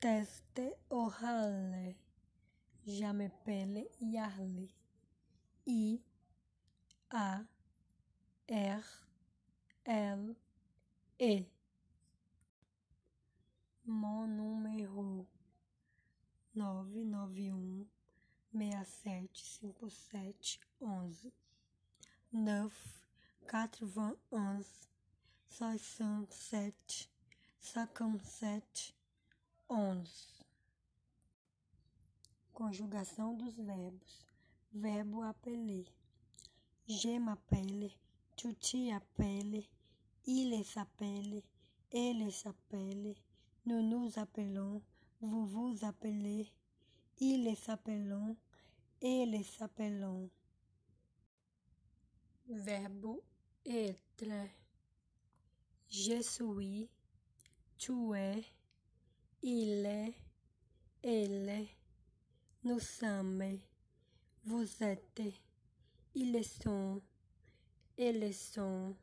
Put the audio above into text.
teste o hale jame pele yarle i a r l e. Mon número nove nove um meia sete cinco sete onze. Neuf quatro vingt onze soixante sete cinquante sete onze Conjugação dos verbos. Verbo apeler. Gema pele, Tuti pele, iles apele, eles apele, nunus apelon, vovus apelé, iles apelon, eles apelon. Verbo être. Je suis, tu es. Il est, elle est, nous sommes, vous êtes, ils sont, elles sont.